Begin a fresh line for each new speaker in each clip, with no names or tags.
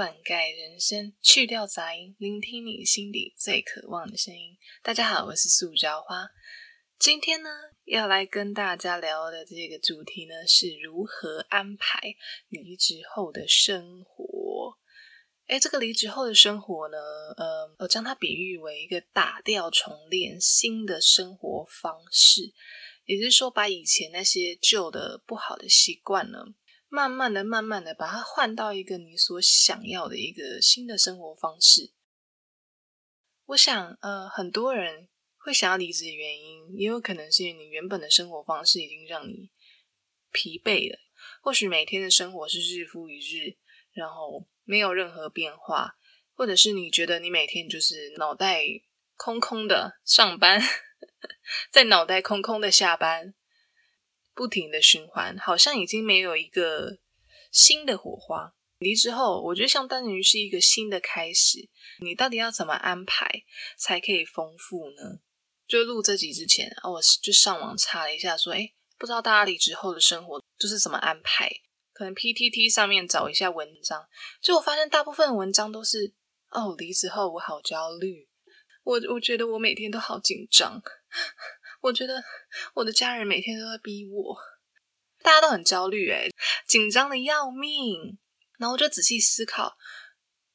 灌溉人生，去掉杂音，聆听你心底最渴望的声音。大家好，我是塑胶花。今天呢，要来跟大家聊的这个主题呢，是如何安排离职后的生活。哎，这个离职后的生活呢，呃，我将它比喻为一个打掉重练新的生活方式，也就是说，把以前那些旧的不好的习惯呢。慢慢的、慢慢的把它换到一个你所想要的一个新的生活方式。我想，呃，很多人会想要离职的原因，也有可能是你原本的生活方式已经让你疲惫了。或许每天的生活是日复一日，然后没有任何变化，或者是你觉得你每天就是脑袋空空的上班，在脑袋空空的下班。不停的循环，好像已经没有一个新的火花。离职后，我觉得相当于是一个新的开始。你到底要怎么安排才可以丰富呢？就录这集之前，我就上网查了一下，说，哎，不知道大家离职后的生活就是怎么安排？可能 PTT 上面找一下文章，就我发现大部分文章都是，哦，离职后我好焦虑，我我觉得我每天都好紧张。我觉得我的家人每天都在逼我，大家都很焦虑，诶紧张的要命。然后我就仔细思考，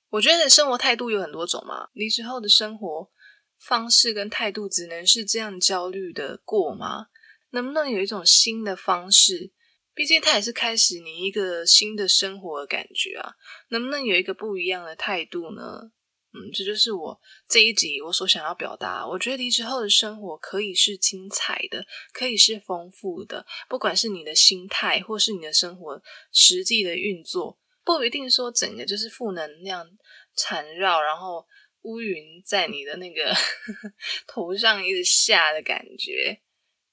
我觉得生活态度有很多种嘛，离职后的生活方式跟态度只能是这样焦虑的过吗？能不能有一种新的方式？毕竟它也是开始你一个新的生活的感觉啊，能不能有一个不一样的态度呢？嗯，这就是我这一集我所想要表达。我觉得离职后的生活可以是精彩的，可以是丰富的。不管是你的心态，或是你的生活实际的运作，不一定说整个就是负能量缠绕，然后乌云在你的那个 头上一直下的感觉。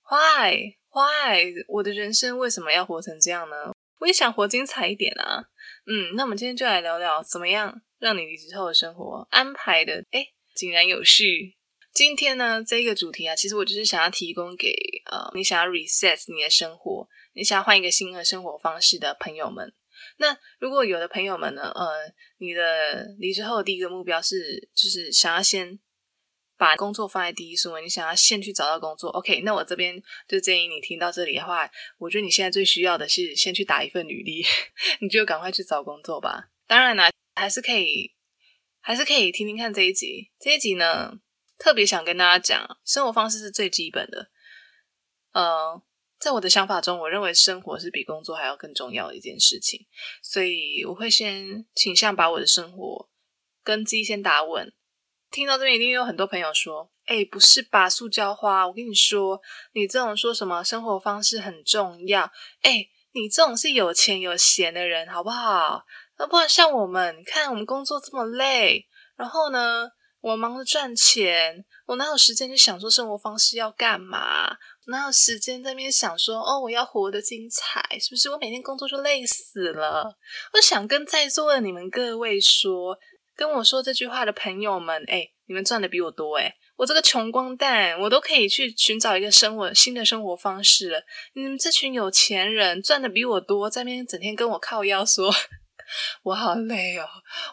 Why Why？我的人生为什么要活成这样呢？我也想活精彩一点啊。嗯，那我们今天就来聊聊怎么样。让你离职后的生活安排的哎井然有序。今天呢，这个主题啊，其实我就是想要提供给呃，你想要 reset 你的生活，你想要换一个新的生活方式的朋友们。那如果有的朋友们呢，呃，你的离职后第一个目标是，就是想要先把工作放在第一顺位，你想要先去找到工作。OK，那我这边就建议你听到这里的话，我觉得你现在最需要的是先去打一份履历，你就赶快去找工作吧。当然啦。还是可以，还是可以听听看这一集。这一集呢，特别想跟大家讲，生活方式是最基本的。呃，在我的想法中，我认为生活是比工作还要更重要的一件事情，所以我会先倾向把我的生活跟自己先打稳。听到这边，一定有很多朋友说：“哎，不是吧，塑胶花？我跟你说，你这种说什么生活方式很重要？哎，你这种是有钱有闲的人，好不好？”那不然像我们，你看我们工作这么累，然后呢，我忙着赚钱，我哪有时间去想说生活方式要干嘛？哪有时间在那边想说哦，我要活得精彩，是不是？我每天工作就累死了。我想跟在座的你们各位说，跟我说这句话的朋友们，哎，你们赚的比我多，哎，我这个穷光蛋，我都可以去寻找一个生活新的生活方式了。你们这群有钱人赚的比我多，在那边整天跟我靠腰说。我好累哦，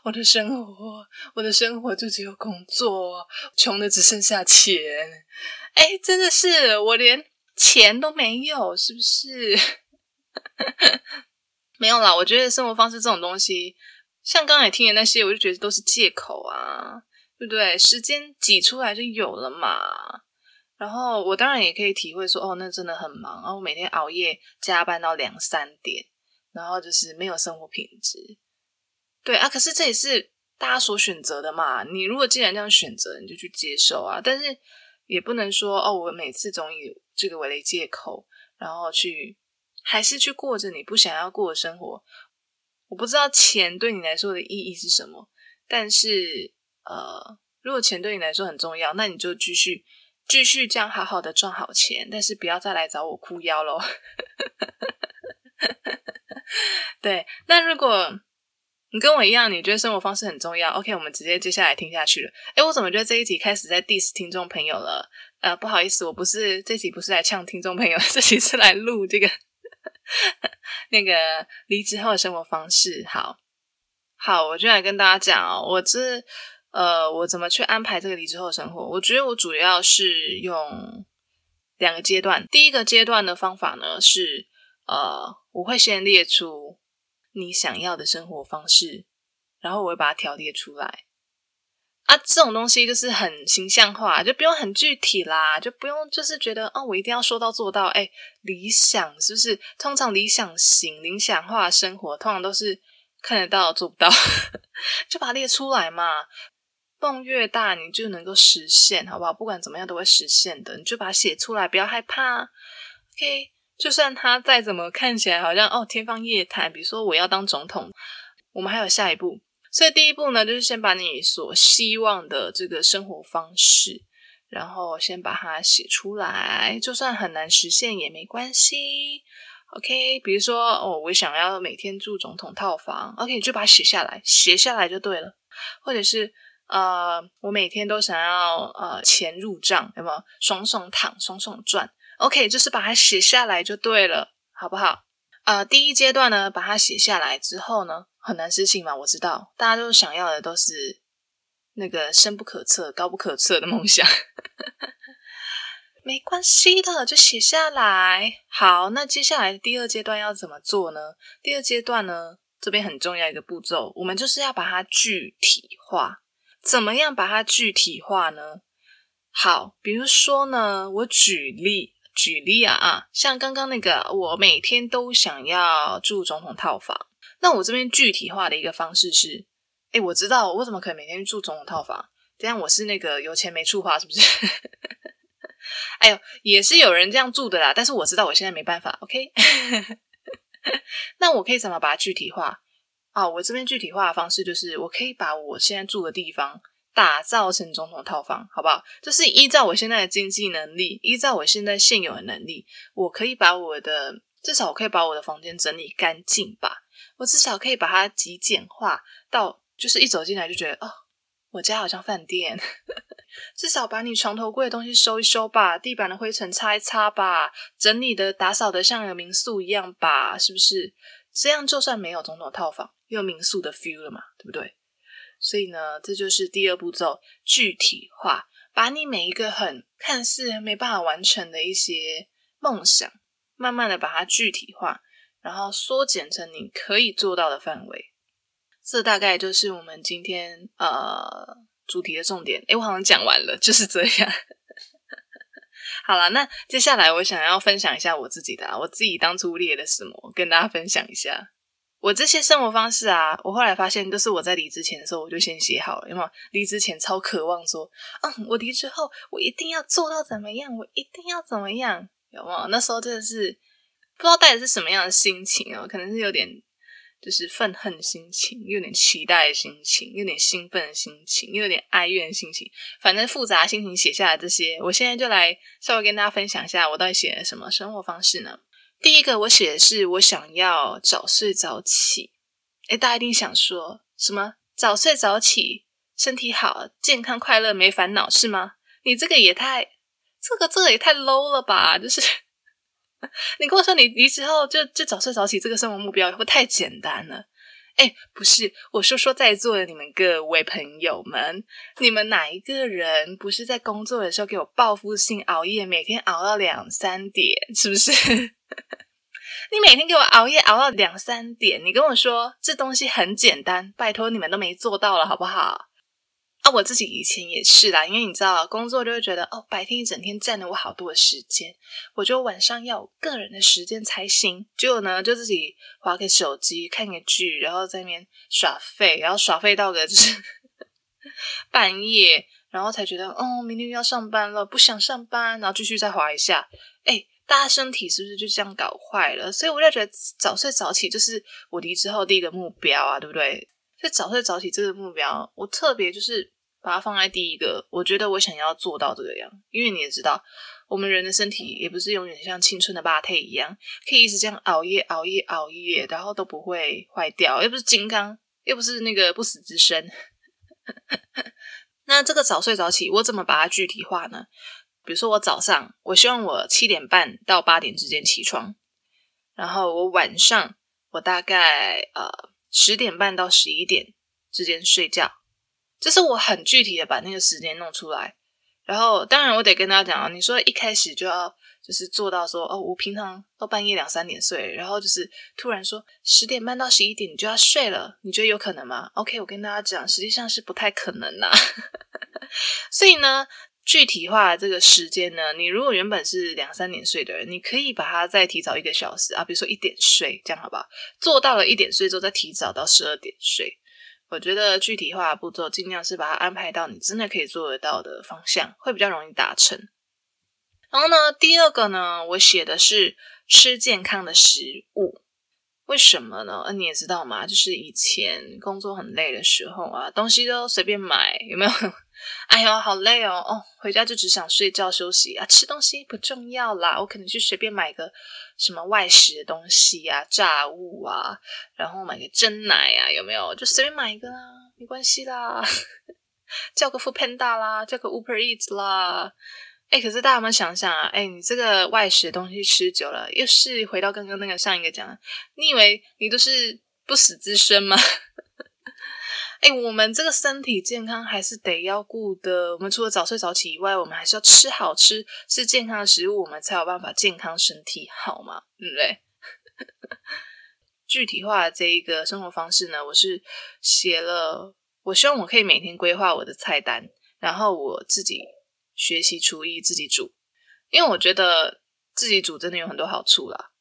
我的生活，我的生活就只有工作，穷的只剩下钱。哎，真的是，我连钱都没有，是不是？没有啦，我觉得生活方式这种东西，像刚才听的那些，我就觉得都是借口啊，对不对？时间挤出来就有了嘛。然后我当然也可以体会说，哦，那真的很忙，然后每天熬夜加班到两三点。然后就是没有生活品质，对啊，可是这也是大家所选择的嘛。你如果既然这样选择，你就去接受啊。但是也不能说哦，我每次总以这个为借口，然后去还是去过着你不想要过的生活。我不知道钱对你来说的意义是什么，但是呃，如果钱对你来说很重要，那你就继续继续这样好好的赚好钱，但是不要再来找我哭腰喽。对，那如果你跟我一样，你觉得生活方式很重要，OK，我们直接接下来听下去了。哎，我怎么觉得这一集开始在 diss 听众朋友了？呃，不好意思，我不是这集不是来呛听众朋友，这集是来录这个 那个离职后的生活方式。好，好，我就来跟大家讲哦，我这呃，我怎么去安排这个离职后生活？我觉得我主要是用两个阶段。第一个阶段的方法呢是，呃，我会先列出你想要的生活方式，然后我会把它条列出来。啊，这种东西就是很形象化，就不用很具体啦，就不用就是觉得哦，我一定要说到做到。哎，理想是不是？通常理想型、理想化生活，通常都是看得到做不到，就把它列出来嘛。梦越大，你就能够实现，好不好？不管怎么样都会实现的，你就把它写出来，不要害怕。OK，就算它再怎么看起来好像哦天方夜谭，比如说我要当总统，我们还有下一步。所以第一步呢，就是先把你所希望的这个生活方式，然后先把它写出来，就算很难实现也没关系。OK，比如说哦，我想要每天住总统套房，OK，就把它写下来，写下来就对了。或者是呃，我每天都想要呃钱入账，有没有？爽爽躺，爽爽赚，OK，就是把它写下来就对了，好不好？呃，第一阶段呢，把它写下来之后呢。很难实现嘛？我知道，大家都想要的都是那个深不可测、高不可测的梦想。没关系的，就写下来。好，那接下来第二阶段要怎么做呢？第二阶段呢，这边很重要一个步骤，我们就是要把它具体化。怎么样把它具体化呢？好，比如说呢，我举例举例啊啊，像刚刚那个，我每天都想要住总统套房。那我这边具体化的一个方式是，哎，我知道我怎么可能每天住总统套房？这样我是那个有钱没处花，是不是？哎呦，也是有人这样住的啦。但是我知道我现在没办法，OK？那我可以怎么把它具体化啊？我这边具体化的方式就是，我可以把我现在住的地方打造成总统套房，好不好？就是依照我现在的经济能力，依照我现在现有的能力，我可以把我的至少我可以把我的房间整理干净吧。我至少可以把它极简化到，就是一走进来就觉得，哦，我家好像饭店。至少把你床头柜的东西收一收吧，地板的灰尘擦一擦吧，整理的打扫的像个民宿一样吧，是不是？这样就算没有总统套房，有民宿的 feel 了嘛，对不对？所以呢，这就是第二步骤，具体化，把你每一个很看似没办法完成的一些梦想，慢慢的把它具体化。然后缩减成你可以做到的范围，这大概就是我们今天呃主题的重点。诶我好像讲完了，就是这样。好了，那接下来我想要分享一下我自己的，我自己当初列了什么，跟大家分享一下。我这些生活方式啊，我后来发现都是我在离职前的时候我就先写好了，因为离职前超渴望说，嗯，我离职后我一定要做到怎么样，我一定要怎么样，有没有？那时候真的是。不知道带的是什么样的心情哦，可能是有点就是愤恨心情，有点期待的心情，有点兴奋的心情，又有点哀怨的心情，反正复杂心情写下来这些，我现在就来稍微跟大家分享一下，我到底写了什么生活方式呢？第一个，我写的是我想要早睡早起。诶大家一定想说什么？早睡早起，身体好，健康快乐，没烦恼是吗？你这个也太，这个这个也太 low 了吧？就是。你跟我说你离职后就就早睡早起这个生活目标会太简单了？哎，不是，我说说在座的你们各位朋友们，你们哪一个人不是在工作的时候给我报复性熬夜，每天熬到两三点，是不是？你每天给我熬夜熬到两三点，你跟我说这东西很简单，拜托你们都没做到了，好不好？啊，我自己以前也是啦，因为你知道，工作就会觉得哦，白天一整天占了我好多的时间，我就晚上要有个人的时间才行。结果呢，就自己划个手机，看个剧，然后在那边耍废，然后耍废到个就是 半夜，然后才觉得哦，明天又要上班了，不想上班，然后继续再划一下。大家身体是不是就这样搞坏了？所以我就觉得早睡早起就是我离职后第一个目标啊，对不对？所以早睡早起这个目标，我特别就是把它放在第一个。我觉得我想要做到这个样，因为你也知道，我们人的身体也不是永远像青春的八胎一样，可以一直这样熬夜、熬夜、熬夜，然后都不会坏掉。又不是金刚，又不是那个不死之身。那这个早睡早起，我怎么把它具体化呢？比如说，我早上，我希望我七点半到八点之间起床，然后我晚上，我大概呃。十点半到十一点之间睡觉，这是我很具体的把那个时间弄出来。然后，当然我得跟大家讲啊，你说一开始就要就是做到说哦，我平常到半夜两三点睡，然后就是突然说十点半到十一点你就要睡了，你觉得有可能吗？OK，我跟大家讲，实际上是不太可能呐。所以呢。具体化这个时间呢？你如果原本是两三点睡的人，你可以把它再提早一个小时啊，比如说一点睡，这样好不好？做到了一点睡之后，再提早到十二点睡。我觉得具体化步骤尽量是把它安排到你真的可以做得到的方向，会比较容易达成。然后呢，第二个呢，我写的是吃健康的食物。为什么呢？呃，你也知道嘛，就是以前工作很累的时候啊，东西都随便买，有没有？哎呦，好累哦！哦，回家就只想睡觉休息啊，吃东西不重要啦，我可能去随便买个什么外食的东西啊，炸物啊，然后买个真奶啊，有没有？就随便买一个啦，没关系啦，叫个 f o o Panda 啦，叫个 Uber Eats 啦。哎，可是大家有没有想想啊？哎，你这个外食的东西吃久了，又是回到刚刚那个上一个讲，你以为你都是不死之身吗？哎，我们这个身体健康还是得要顾的。我们除了早睡早起以外，我们还是要吃好吃、吃健康的食物，我们才有办法健康身体好嘛，对不对？具体化的这一个生活方式呢，我是写了，我希望我可以每天规划我的菜单，然后我自己。学习厨艺，自己煮，因为我觉得自己煮真的有很多好处啦。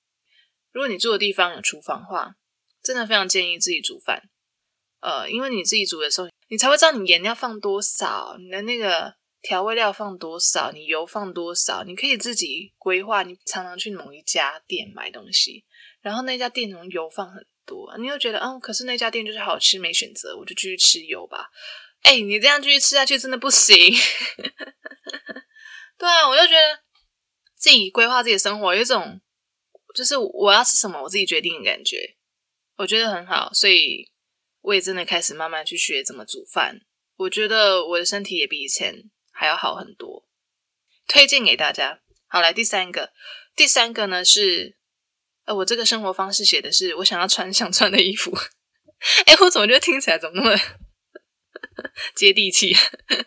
如果你住的地方有厨房的话，真的非常建议自己煮饭。呃，因为你自己煮的时候，你才会知道你盐要放多少，你的那个调味料放多少，你油放多少，你可以自己规划。你常常去某一家店买东西，然后那家店种油放很多，你又觉得，嗯，可是那家店就是好吃，没选择，我就继续吃油吧。哎，你这样继续吃下去真的不行。对啊，我就觉得自己规划自己的生活，有一种就是我要吃什么我自己决定的感觉，我觉得很好。所以我也真的开始慢慢去学怎么煮饭。我觉得我的身体也比以前还要好很多，推荐给大家。好，来第三个，第三个呢是，呃，我这个生活方式写的是我想要穿 想穿的衣服。哎，我怎么觉得听起来怎么那么？接地气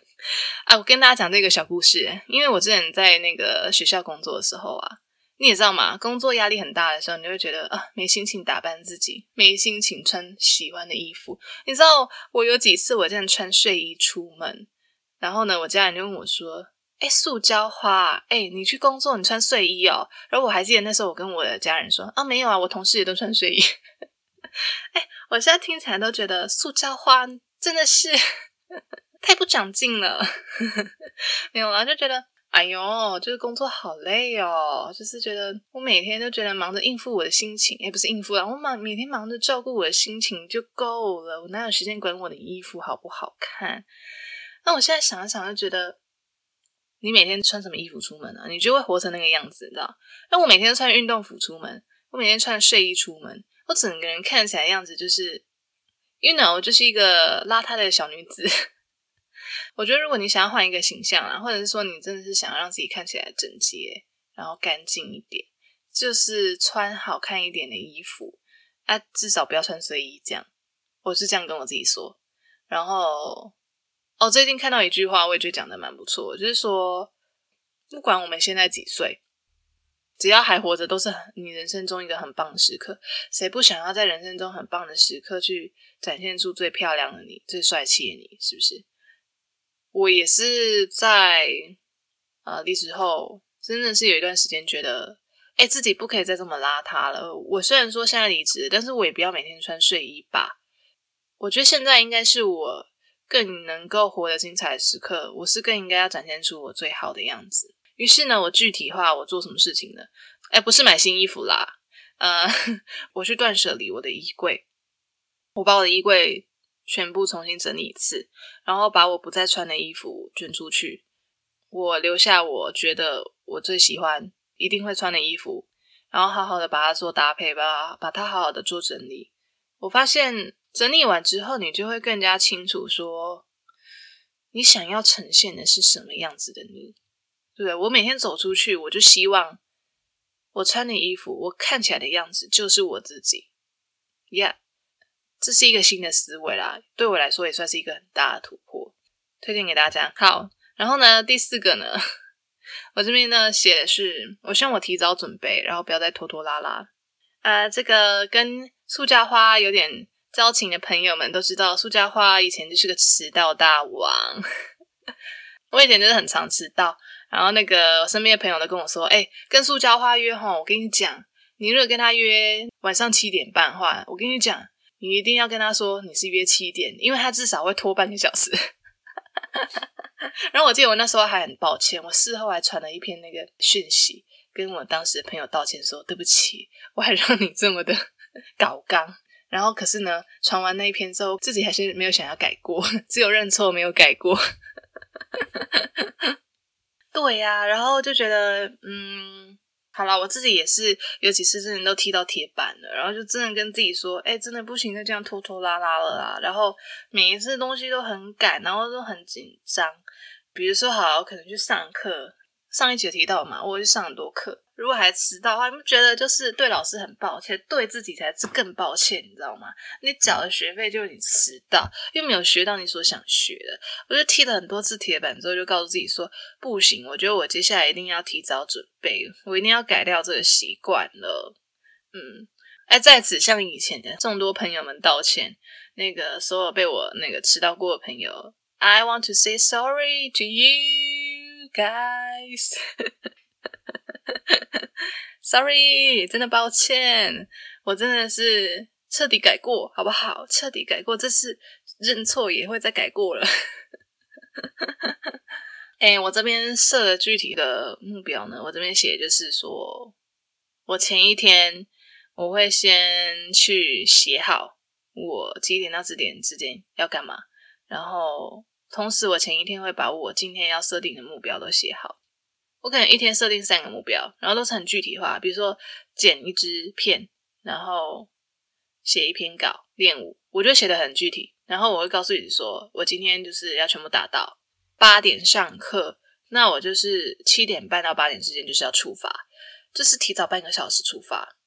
啊！我跟大家讲这个小故事，因为我之前在那个学校工作的时候啊，你也知道嘛，工作压力很大的时候，你就会觉得啊，没心情打扮自己，没心情穿喜欢的衣服。你知道，我有几次我这样穿睡衣出门，然后呢，我家人就问我说：“哎，塑胶花，哎，你去工作你穿睡衣哦？”然后我还记得那时候我跟我的家人说：“啊，没有啊，我同事也都穿睡衣。”哎，我现在听起来都觉得塑胶花。真的是 太不长进了，没有啦，就觉得哎呦，就是工作好累哦，就是觉得我每天都觉得忙着应付我的心情，也不是应付啊，我忙每天忙着照顾我的心情就够了，我哪有时间管我的衣服好不好看？那我现在想一想，就觉得你每天穿什么衣服出门啊？你就会活成那个样子，你知道？那我每天都穿运动服出门，我每天穿睡衣出门，我整个人看起来样子就是。You know，就是一个邋遢的小女子。我觉得，如果你想要换一个形象啊，或者是说你真的是想要让自己看起来整洁，然后干净一点，就是穿好看一点的衣服啊，至少不要穿睡衣。这样，我是这样跟我自己说。然后，哦，最近看到一句话，我也觉得讲的蛮不错，就是说，不管我们现在几岁。只要还活着，都是你人生中一个很棒的时刻。谁不想要在人生中很棒的时刻去展现出最漂亮的你、最帅气的你？是不是？我也是在呃离职后，真的是有一段时间觉得，哎，自己不可以再这么邋遢了。我虽然说现在离职，但是我也不要每天穿睡衣吧。我觉得现在应该是我更能够活得精彩的时刻，我是更应该要展现出我最好的样子。于是呢，我具体化我做什么事情呢？哎，不是买新衣服啦，呃，我去断舍离我的衣柜，我把我的衣柜全部重新整理一次，然后把我不再穿的衣服捐出去，我留下我觉得我最喜欢、一定会穿的衣服，然后好好的把它做搭配吧，把它好好的做整理。我发现整理完之后，你就会更加清楚说，你想要呈现的是什么样子的你。对，我每天走出去，我就希望我穿的衣服，我看起来的样子就是我自己。Yeah，这是一个新的思维啦，对我来说也算是一个很大的突破，推荐给大家。好，然后呢，第四个呢，我这边呢写的是，我希望我提早准备，然后不要再拖拖拉拉。呃，这个跟塑胶花有点交情的朋友们都知道，塑胶花以前就是个迟到大王。我以前就是很常迟到，然后那个我身边的朋友都跟我说：“哎，跟塑胶花约哈，我跟你讲，你如果跟他约晚上七点半的话，我跟你讲，你一定要跟他说你是约七点，因为他至少会拖半个小时。”然后我记得我那时候还很抱歉，我事后还传了一篇那个讯息。跟我当时的朋友道歉说对不起，我还让你这么的 搞刚。然后可是呢，传完那一篇之后，自己还是没有想要改过，只有认错没有改过。对呀，然后就觉得嗯，好了，我自己也是有几次真的都踢到铁板了，然后就真的跟自己说，哎，真的不行，再这样拖拖拉拉了啦。然后每一次东西都很赶，然后都很紧张。比如说，好，可能去上课。上一节提到嘛，我去上很多课，如果还迟到的话，你们觉得就是对老师很抱歉，对自己才是更抱歉，你知道吗？你缴了学费，就是你迟到，又没有学到你所想学的。我就踢了很多次铁板之后，就告诉自己说，不行，我觉得我接下来一定要提早准备，我一定要改掉这个习惯了。嗯，哎，在此向以前的众多朋友们道歉，那个所有被我那个迟到过的朋友，I want to say sorry to you。Guys, sorry，真的抱歉，我真的是彻底改过，好不好？彻底改过，这次认错也会再改过了。哎，我这边设了具体的目标呢，我这边写就是说，我前一天我会先去写好我几点到几点之间要干嘛，然后。同时，我前一天会把我今天要设定的目标都写好。我可能一天设定三个目标，然后都是很具体化，比如说剪一支片，然后写一篇稿，练舞，我就写的很具体。然后我会告诉你说，我今天就是要全部达到。八点上课，那我就是七点半到八点之间就是要出发，就是提早半个小时出发。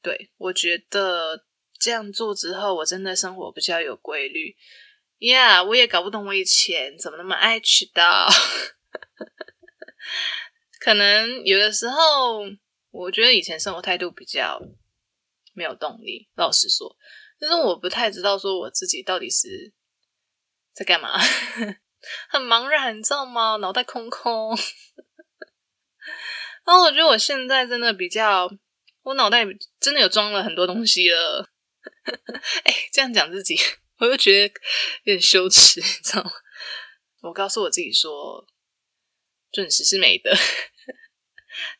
对我觉得这样做之后，我真的生活比较有规律。Yeah，我也搞不懂我以前怎么那么爱迟到。可能有的时候，我觉得以前生活态度比较没有动力。老实说，但是我不太知道说我自己到底是在干嘛，很茫然，你知道吗？脑袋空空。然后我觉得我现在真的比较，我脑袋真的有装了很多东西了。哎，这样讲自己。我又觉得有点羞耻，你知道吗？我告诉我自己说，准时是美德，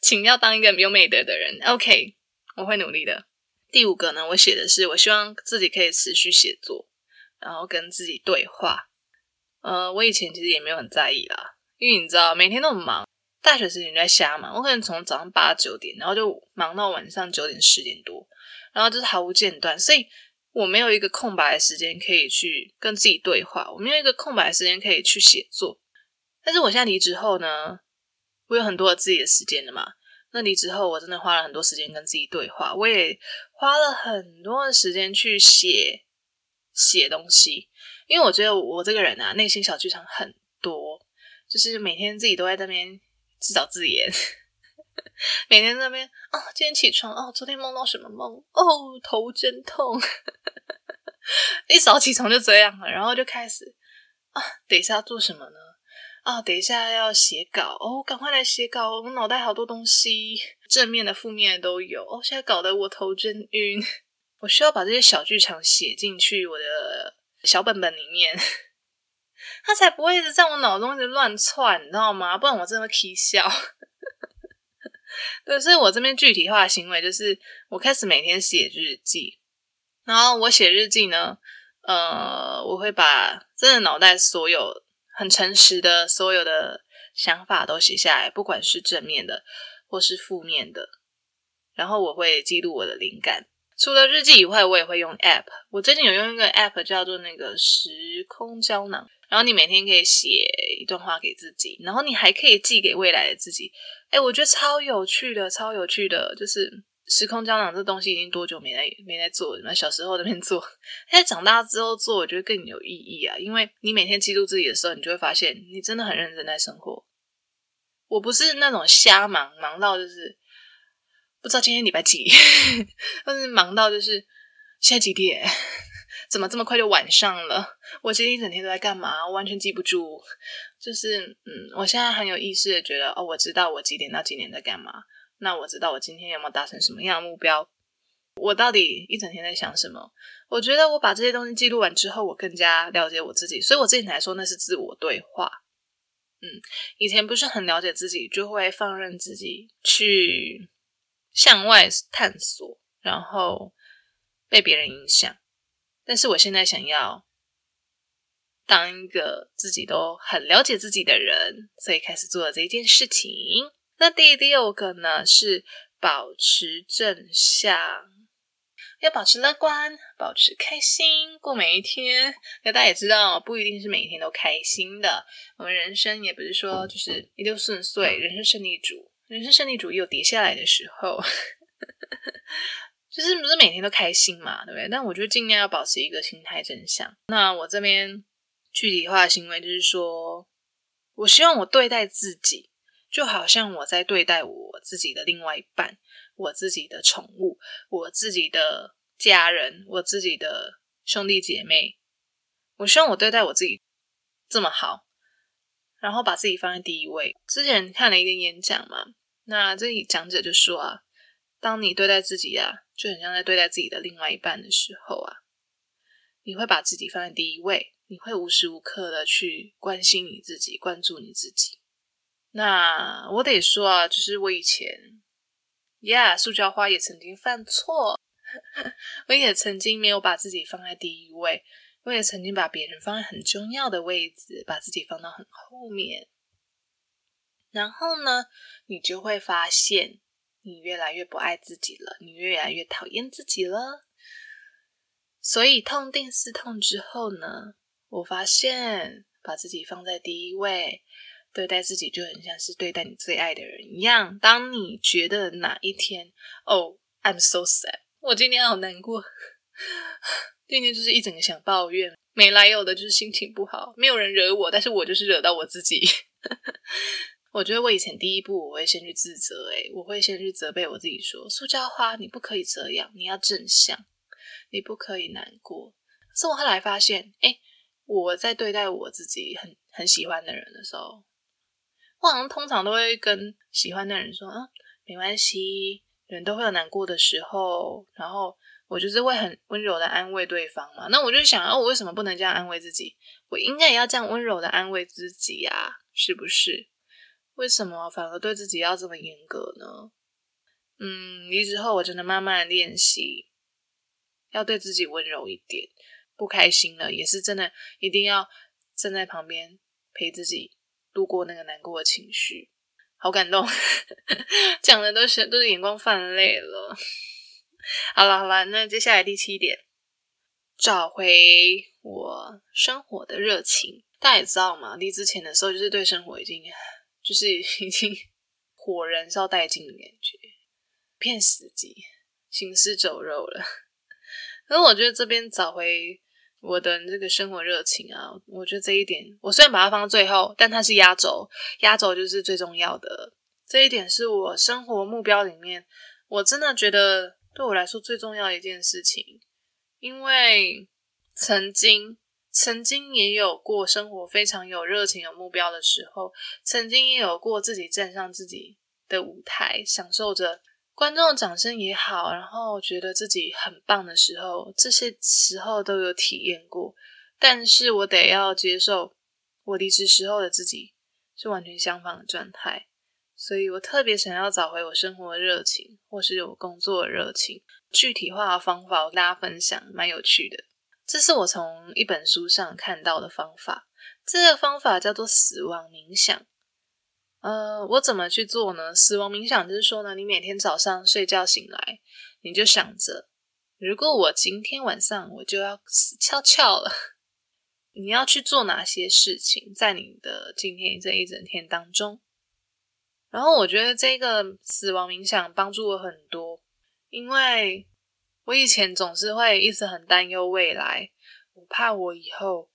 请要当一个有美德的人。OK，我会努力的。第五个呢，我写的是，我希望自己可以持续写作，然后跟自己对话。呃，我以前其实也没有很在意啦，因为你知道，每天都很忙，大学时间在瞎忙。我可能从早上八九点，然后就忙到晚上九点十点多，然后就是毫无间断，所以。我没有一个空白的时间可以去跟自己对话，我没有一个空白的时间可以去写作。但是我现在离职后呢，我有很多自己的时间了嘛。那离职后，我真的花了很多时间跟自己对话，我也花了很多的时间去写写东西。因为我觉得我这个人啊，内心小剧场很多，就是每天自己都在那边自导自演。每天在那边哦，今天起床哦，昨天梦到什么梦哦，头真痛，一早起床就这样了，然后就开始啊，等一下要做什么呢？啊，等一下要写稿哦，赶快来写稿，我脑袋好多东西，正面的、负面的都有哦，现在搞得我头真晕，我需要把这些小剧场写进去我的小本本里面，他才不会一直在我脑中一直乱窜，你知道吗？不然我真的会啼笑。对，所以我这边具体化的行为就是，我开始每天写日记，然后我写日记呢，呃，我会把真的脑袋所有很诚实的所有的想法都写下来，不管是正面的或是负面的，然后我会记录我的灵感。除了日记以外，我也会用 App。我最近有用一个 App 叫做那个时空胶囊，然后你每天可以写一段话给自己，然后你还可以寄给未来的自己。哎，我觉得超有趣的，超有趣的，就是时空胶囊这东西已经多久没在没在做？那小时候那边做，现在长大之后做，我觉得更有意义啊！因为你每天记录自己的时候，你就会发现你真的很认真在生活。我不是那种瞎忙，忙到就是不知道今天礼拜几，或是忙到就是现在几点，怎么这么快就晚上了？我今天一整天都在干嘛？我完全记不住。就是嗯，我现在很有意识的觉得，哦，我知道我几点到几点在干嘛。那我知道我今天有没有达成什么样的目标？我到底一整天在想什么？我觉得我把这些东西记录完之后，我更加了解我自己。所以我自己来说，那是自我对话。嗯，以前不是很了解自己，就会放任自己去向外探索，然后被别人影响。但是我现在想要当一个自己都很了解自己的人，所以开始做了这件事情。那第六个呢是保持正向，要保持乐观，保持开心，过每一天。那大家也知道，不一定是每一天都开心的。我们人生也不是说就是一路顺遂，人生胜利组，人生胜利组也有跌下来的时候，就是不是每天都开心嘛，对不对？但我就尽量要保持一个心态正向。那我这边具体化的行为就是说，我希望我对待自己。就好像我在对待我自己的另外一半，我自己的宠物，我自己的家人，我自己的兄弟姐妹。我希望我对待我自己这么好，然后把自己放在第一位。之前看了一个演讲嘛，那这里讲者就说啊，当你对待自己啊，就很像在对待自己的另外一半的时候啊，你会把自己放在第一位，你会无时无刻的去关心你自己，关注你自己。那我得说啊，就是我以前，Yeah，塑胶花也曾经犯错，我也曾经没有把自己放在第一位，我也曾经把别人放在很重要的位置，把自己放到很后面。然后呢，你就会发现，你越来越不爱自己了，你越来越讨厌自己了。所以痛定思痛之后呢，我发现把自己放在第一位。对待自己就很像是对待你最爱的人一样。当你觉得哪一天，哦，I'm so sad，我今天好难过，今天就是一整个想抱怨，没来由的就是心情不好，没有人惹我，但是我就是惹到我自己。我觉得我以前第一步我会先去自责，诶，我会先去责备我自己，说塑胶花你不可以这样，你要正向，你不可以难过。是我后来发现，哎，我在对待我自己很很喜欢的人的时候。我好像通常都会跟喜欢的人说啊，没关系，人都会有难过的时候。然后我就是会很温柔的安慰对方嘛。那我就想，哦，我为什么不能这样安慰自己？我应该也要这样温柔的安慰自己呀，是不是？为什么反而对自己要这么严格呢？嗯，离职后我真的慢慢练习，要对自己温柔一点。不开心了，也是真的一定要站在旁边陪自己。度过那个难过的情绪，好感动，讲的都是都是眼光泛泪了。好了好了，那接下来第七点，找回我生活的热情。大家也知道嘛，离职前的时候就是对生活已经就是 已经火燃烧殆尽的感觉，片死寂，行尸走肉了。可是我觉得这边找回。我的这个生活热情啊，我觉得这一点，我虽然把它放到最后，但它是压轴，压轴就是最重要的。这一点是我生活目标里面，我真的觉得对我来说最重要的一件事情。因为曾经，曾经也有过生活非常有热情、有目标的时候，曾经也有过自己站上自己的舞台，享受着。观众的掌声也好，然后觉得自己很棒的时候，这些时候都有体验过。但是我得要接受，我离职时候的自己是完全相反的状态。所以我特别想要找回我生活的热情，或是有工作的热情。具体化的方法，我跟大家分享，蛮有趣的。这是我从一本书上看到的方法。这个方法叫做死亡冥想。呃，我怎么去做呢？死亡冥想就是说呢，你每天早上睡觉醒来，你就想着，如果我今天晚上我就要死翘翘了，你要去做哪些事情，在你的今天这一整天当中。然后我觉得这个死亡冥想帮助我很多，因为我以前总是会一直很担忧未来，我怕我以后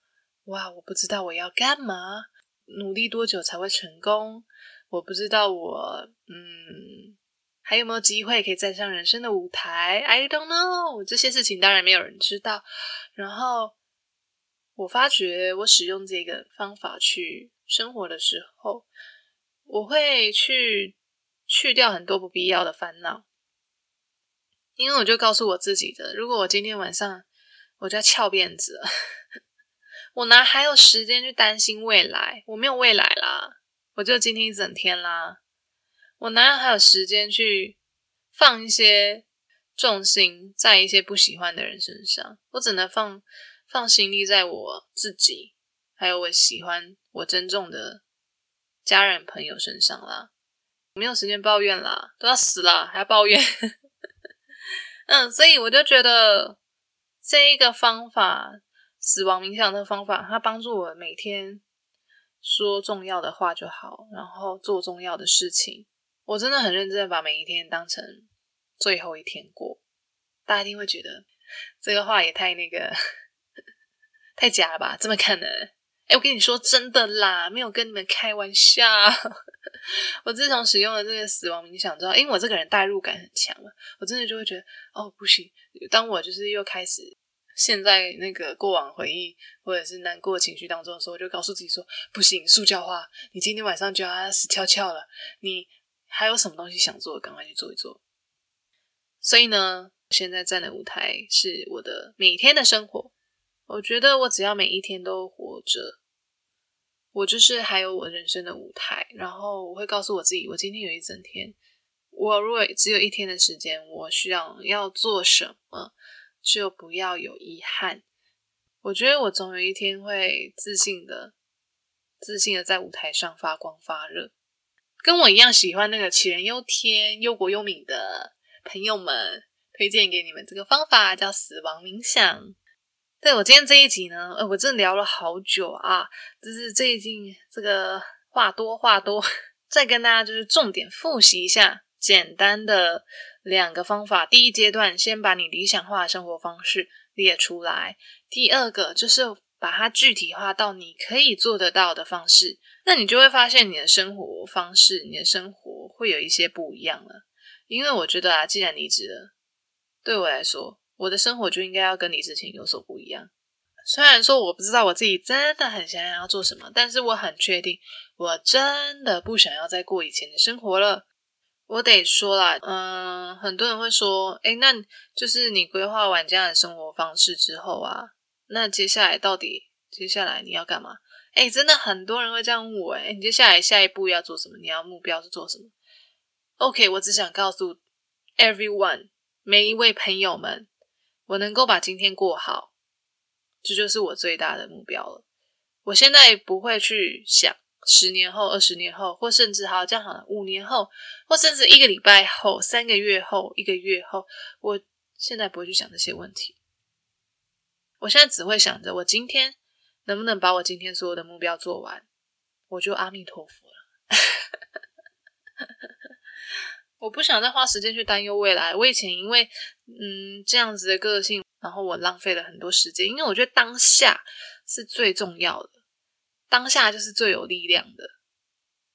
哇，我不知道我要干嘛，努力多久才会成功，我不知道我嗯还有没有机会可以站上人生的舞台，I don't know，这些事情当然没有人知道。然后我发觉我使用这个方法去生活的时候，我会去去掉很多不必要的烦恼。因为我就告诉我自己的，如果我今天晚上我就要翘辫子，我哪还有时间去担心未来？我没有未来啦，我就今天一整天啦，我哪有还有时间去放一些重心在一些不喜欢的人身上？我只能放放心力在我自己，还有我喜欢、我珍重的家人朋友身上啦。没有时间抱怨啦，都要死了还要抱怨。嗯，所以我就觉得这一个方法，死亡冥想的方法，它帮助我每天说重要的话就好，然后做重要的事情。我真的很认真把每一天当成最后一天过。大家一定会觉得这个话也太那个太假了吧？怎么可能？哎，我跟你说真的啦，没有跟你们开玩笑。我自从使用了这个死亡冥想之后，因为我这个人代入感很强嘛，我真的就会觉得哦不行。当我就是又开始陷在那个过往回忆或者是难过情绪当中的时候，我就告诉自己说不行，塑胶花，你今天晚上就要死翘翘了。你还有什么东西想做，赶快去做一做。所以呢，现在站的舞台是我的每天的生活。我觉得我只要每一天都活着，我就是还有我人生的舞台。然后我会告诉我自己，我今天有一整天，我如果只有一天的时间，我需要要做什么，就不要有遗憾。我觉得我总有一天会自信的、自信的在舞台上发光发热。跟我一样喜欢那个杞人忧天、忧国忧民的朋友们，推荐给你们这个方法，叫死亡冥想。对我今天这一集呢，呃，我真的聊了好久啊，就是最近这个话多话多，再跟大家就是重点复习一下简单的两个方法。第一阶段，先把你理想化的生活方式列出来；第二个就是把它具体化到你可以做得到的方式，那你就会发现你的生活方式、你的生活会有一些不一样了。因为我觉得啊，既然离职了，对我来说。我的生活就应该要跟你之前有所不一样。虽然说我不知道我自己真的很想要做什么，但是我很确定，我真的不想要再过以前的生活了。我得说啦，嗯，很多人会说，哎，那就是你规划完这样的生活方式之后啊，那接下来到底接下来你要干嘛？哎，真的很多人会这样问我，哎，你接下来下一步要做什么？你要目标是做什么？OK，我只想告诉 everyone 每一位朋友们。我能够把今天过好，这就是我最大的目标了。我现在不会去想十年后、二十年后，或甚至好这样好了，五年后，或甚至一个礼拜后、三个月后、一个月后，我现在不会去想这些问题。我现在只会想着，我今天能不能把我今天所有的目标做完，我就阿弥陀佛了。我不想再花时间去担忧未来。我以前因为嗯这样子的个性，然后我浪费了很多时间。因为我觉得当下是最重要的，当下就是最有力量的。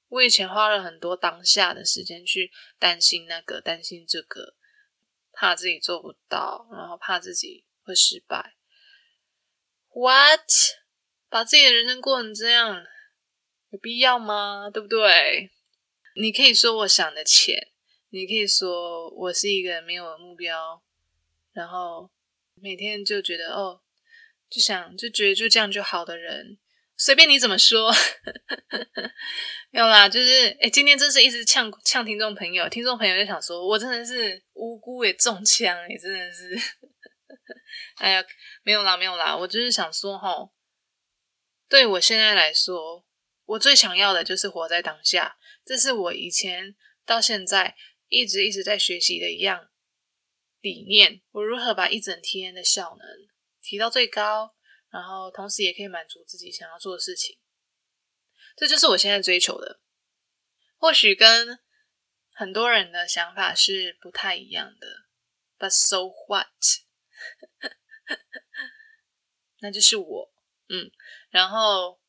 我以前花了很多当下的时间去担心那个、担心这个，怕自己做不到，然后怕自己会失败。What？把自己的人生过成这样，有必要吗？对不对？你可以说我想的浅。你可以说我是一个没有目标，然后每天就觉得哦，就想就觉得就这样就好的人，随便你怎么说，没有啦，就是哎，今天真是一直呛呛听众朋友，听众朋友就想说我真的是无辜也中枪也真的是，哎呀，没有啦，没有啦，我就是想说哈，对我现在来说，我最想要的就是活在当下，这是我以前到现在。一直一直在学习的一样理念，我如何把一整天的效能提到最高，然后同时也可以满足自己想要做的事情，这就是我现在追求的。或许跟很多人的想法是不太一样的，But so what？那就是我，嗯。然后，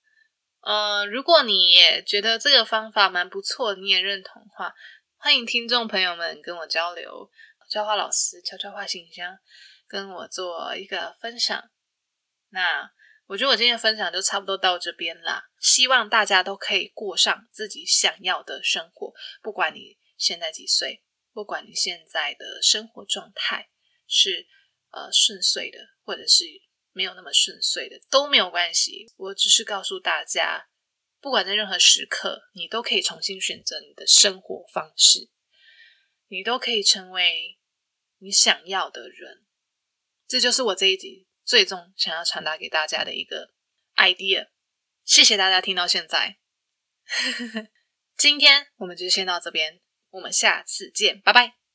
呃，如果你也觉得这个方法蛮不错，你也认同的话，欢迎听众朋友们跟我交流。悄悄话老师悄悄话信箱跟我做一个分享。那我觉得我今天的分享就差不多到这边啦。希望大家都可以过上自己想要的生活，不管你现在几岁，不管你现在的生活状态是呃顺遂的，或者是没有那么顺遂的，都没有关系。我只是告诉大家，不管在任何时刻，你都可以重新选择你的生活方式，你都可以成为你想要的人。这就是我这一集。最终想要传达给大家的一个 idea，谢谢大家听到现在。今天我们就先到这边，我们下次见，拜拜。